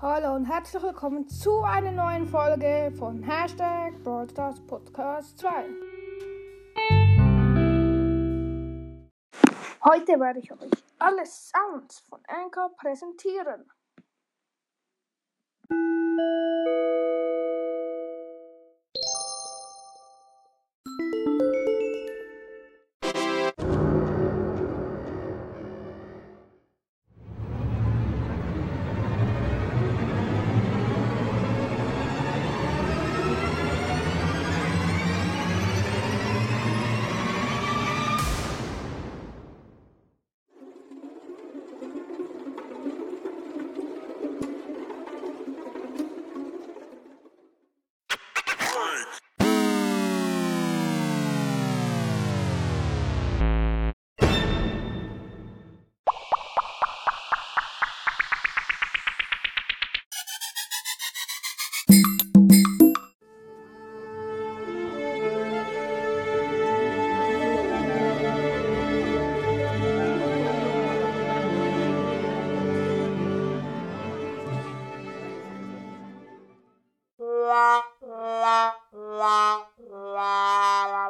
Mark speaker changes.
Speaker 1: Hallo und herzlich willkommen zu einer neuen Folge von Hashtag Broadcast Podcast 2. Heute werde ich euch alle Sounds von Anchor präsentieren. freak. la la la